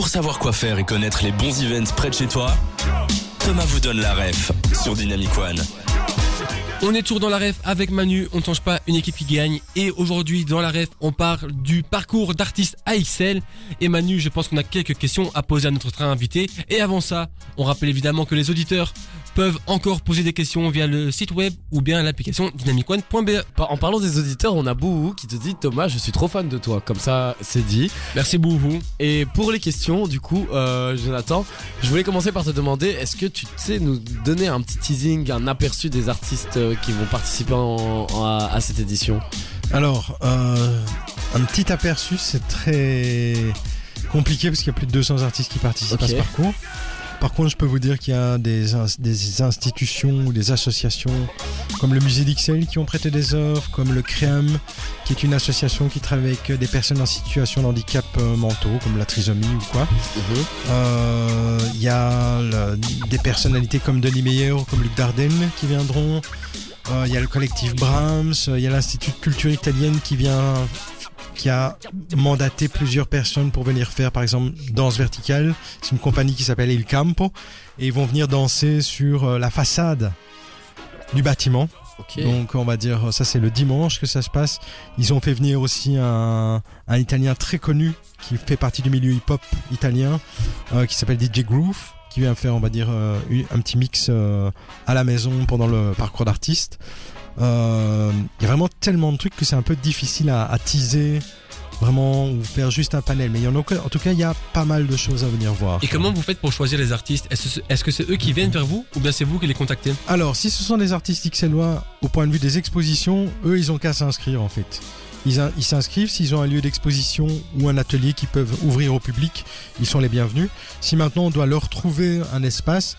Pour savoir quoi faire et connaître les bons events près de chez toi, Thomas vous donne la ref sur Dynamic One. On est toujours dans la ref avec Manu, on ne change pas une équipe qui gagne. Et aujourd'hui, dans la ref, on parle du parcours d'artiste AXL. Et Manu, je pense qu'on a quelques questions à poser à notre train invité. Et avant ça, on rappelle évidemment que les auditeurs peuvent encore poser des questions via le site web ou bien l'application dynamicone.be. En parlant des auditeurs, on a Bouhou qui te dit Thomas, je suis trop fan de toi. Comme ça, c'est dit. Merci Bouhou. Et pour les questions, du coup, euh, Jonathan, je voulais commencer par te demander est-ce que tu sais nous donner un petit teasing, un aperçu des artistes euh, qui vont participer à, cette édition? Alors, euh, un petit aperçu, c'est très compliqué parce qu'il y a plus de 200 artistes qui participent à ce parcours. Par contre, je peux vous dire qu'il y a des, institutions ou des associations comme le Musée d'Ixelles qui ont prêté des œuvres, comme le CREAM, qui est une association qui travaille avec des personnes en situation de handicap euh, mentaux, comme la trisomie ou quoi. Mhm. Euh, il y a des personnalités comme Denis Meyer ou comme Luc Dardenne qui viendront. Euh, il y a le collectif Brahms, il y a l'Institut de culture italienne qui vient qui a mandaté plusieurs personnes pour venir faire, par exemple, danse verticale. C'est une compagnie qui s'appelle Il Campo. Et ils vont venir danser sur euh, la façade du bâtiment. Donc on va dire ça c'est le dimanche que ça se passe. Ils ont fait venir aussi un, un Italien très connu qui fait partie du milieu hip-hop italien euh, qui s'appelle DJ Groove qui vient faire on va dire euh, un petit mix à la maison pendant le parcours d'artiste. Euh, il y a vraiment tellement de trucs que c'est un peu difficile à, teaser vraiment ou faire juste un panel. Mais il y en, a, en tout cas, il y a pas mal de choses à venir voir. Et comment vous faites pour choisir les artistes Est-ce que c'est eux qui viennent vers vous ou bien c'est vous qui les contactez Alors, si ce sont des artistes xénois, au point de vue des expositions, eux, ils ont qu'à s'inscrire en fait. Ils s'inscrivent, s'ils ont un lieu d'exposition ou un atelier qui peuvent ouvrir au public, ils sont les bienvenus. Si maintenant on doit leur trouver un espace,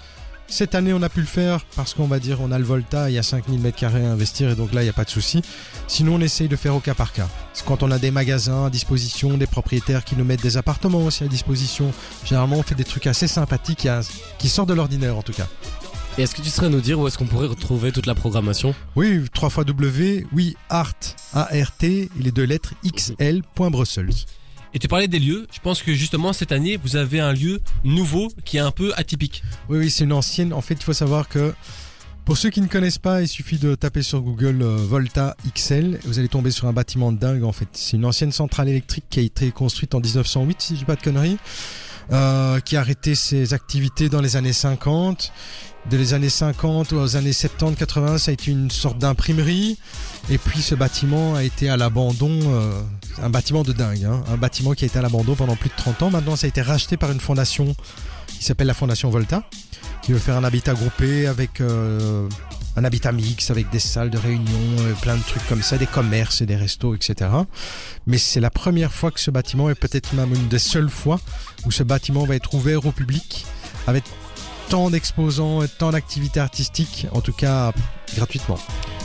cette année, on a pu le faire parce qu'on va dire on a le Volta, il y a 5000 mètres carrés à investir et donc là, il n'y a pas de souci. Sinon, on essaye de faire au cas par cas. Quand on a des magasins à disposition, des propriétaires qui nous mettent des appartements aussi à disposition, généralement, on fait des trucs assez sympathiques qui sortent de l'ordinaire en tout cas. Et est-ce que tu serais nous dire où est-ce qu'on pourrait retrouver toute la programmation? Oui, 3 fois W, oui, art, A-R-T, les deux lettres, XL.Brussels. Et tu parlais des lieux. Je pense que justement cette année, vous avez un lieu nouveau qui est un peu atypique. Oui, oui, c'est une ancienne. En fait, il faut savoir que pour ceux qui ne connaissent pas, il suffit de taper sur Google euh, Volta XL. Vous allez tomber sur un bâtiment de dingue. En fait, c'est une ancienne centrale électrique qui a été construite en 1908, si je dis pas de conneries. Euh, qui a arrêté ses activités dans les années 50. De les années 50 aux années 70, 80, ça a été une sorte d'imprimerie. Et puis ce bâtiment a été à l'abandon, euh, un bâtiment de dingue, hein. un bâtiment qui a été à l'abandon pendant plus de 30 ans. Maintenant, ça a été racheté par une fondation qui s'appelle la Fondation Volta, qui veut faire un habitat groupé avec euh, un habitat mix, avec des salles de réunion, euh, plein de trucs comme ça, des commerces et des restos, etc. Mais c'est la première fois que ce bâtiment, est peut-être même une des seules fois, où ce bâtiment va être ouvert au public avec tant d'exposants et tant d'activités artistiques, en tout cas gratuitement.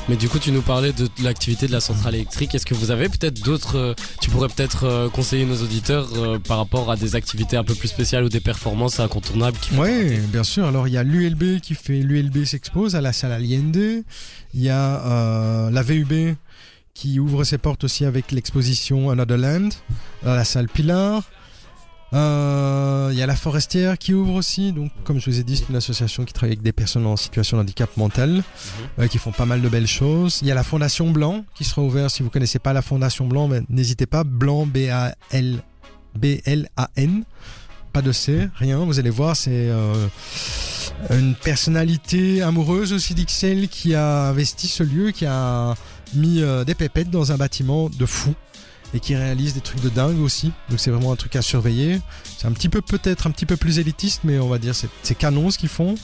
Mais du coup, tu nous parlais de l'activité de la centrale électrique. Est-ce que vous avez peut-être d'autres. Euh, tu pourrais peut-être euh, conseiller nos auditeurs euh, par rapport à des activités un peu plus spéciales ou des performances incontournables Oui, bien sûr. Alors, il y a l'ULB qui fait. L'ULB s'expose à la salle Allende. Il y a la VUB qui ouvre ses portes aussi avec l'exposition Another Land à la salle Pilar. Euh, il y a la Forestière qui ouvre aussi. Donc, comme je vous ai dit, c'est une association qui travaille avec des personnes en situation de handicap mental, mhm. euh, qui font pas mal de belles choses. Il y a la Fondation Blanc qui sera ouverte. Si vous connaissez pas la Fondation Blanc, n'hésitez pas. Blanc, B-A-L, B-L-A-N. Pas de C, rien. Vous allez voir, c'est euh, une personnalité amoureuse aussi d'Ixelles qui a investi ce lieu, qui a mis des pépettes dans un bâtiment de fou et qui réalise des trucs de dingue aussi. Donc c'est vraiment un truc à surveiller. C'est un petit peu peut-être un petit peu plus élitiste, mais on va dire c'est canon ce qu'ils font.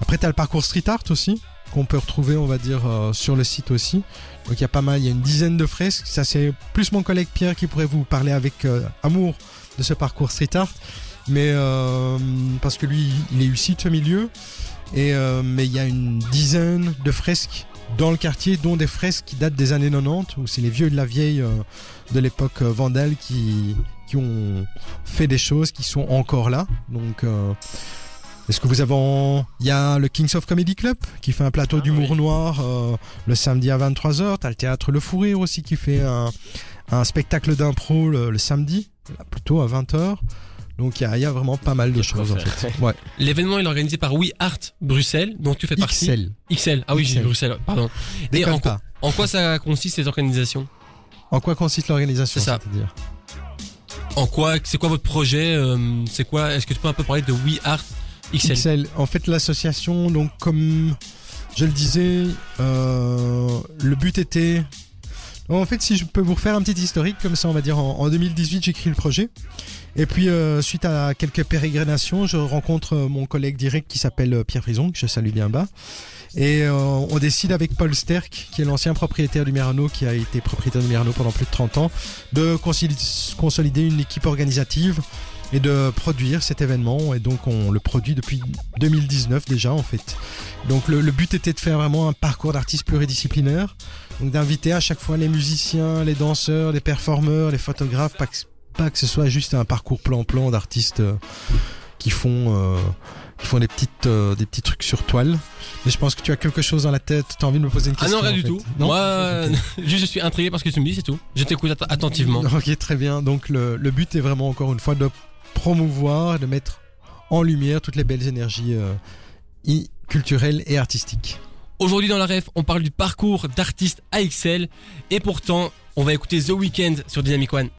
Après tu as le parcours street art aussi qu'on peut retrouver on va dire euh, sur le site aussi. Donc il y a pas mal, il y a une dizaine de fresques. Ça c'est plus mon collègue Pierre qui pourrait vous parler avec euh, amour de ce parcours street art, mais euh, parce que lui il est issu de ce milieu. Et mais il y a une dizaine de fresques dans le quartier, dont des fresques qui datent des années 90, où c'est les vieux de la vieille euh, de l'époque euh, vandale qui, qui ont fait des choses qui sont encore là. Donc, euh, est-ce que vous avez... Il y a le Kings of Comedy Club qui fait un plateau ah d'humour noir le samedi à 23h. T'as le théâtre Le Fou Rire aussi qui fait un, un spectacle d'impro le, le, samedi, plutôt à 20h. Donc il y a, il y a vraiment pas mal de choses en fait. Ouais. L'événement est organisé par We Art Bruxelles, dont tu fais partie. XL. XL. Ah oui, j'ai. Bruxelles, pardon. Et en, quoi- pas. en quoi ça consiste ces organisations? En quoi consiste l'organisation C'est ça. c'est-à-dire? En quoi C'est quoi votre projet euh, C'est quoi Est-ce que tu peux un peu parler de We Art XL XL. En fait, l'association, donc comme je le disais, euh, le but était. En fait, si je peux vous refaire un petit historique, comme ça, on va dire en, en 2018, j'écris le projet. Et puis, euh, suite à quelques pérégrinations, je rencontre euh, mon collègue direct qui s'appelle euh, Pierre Frison, que je salue bien bas. Et on décide avec Paul Sterck, qui est l'ancien propriétaire du Mirano, qui a été propriétaire du Mirano pendant plus de 30 ans, de consoli- consolider une équipe organisative et de produire cet événement. Et donc on le produit depuis 2019 déjà en fait. Donc le, le but était de faire vraiment un parcours d'artistes pluridisciplinaire. Donc d'inviter à chaque fois les musiciens, les danseurs, les performeurs, les photographes, pas que, pas que ce soit juste un parcours plan-plan d'artistes euh, qui font... euh, qui font des petites euh, des petits trucs sur toile. Mais je pense que tu as quelque chose dans la tête. Tu as envie de me poser une Ah question non, rien en du fait. tout. Non Moi, juste je suis intrigué par ce que tu me dis, c'est tout. Je t'écoute att- attentivement. Ok, très bien. Donc le, le but est vraiment encore une fois de promouvoir, de mettre en lumière toutes les belles énergies euh, culturelles et artistiques. Aujourd'hui dans la ref, on parle du parcours d'artistes AXL et pourtant, on va écouter The Weeknd sur Dynamic One.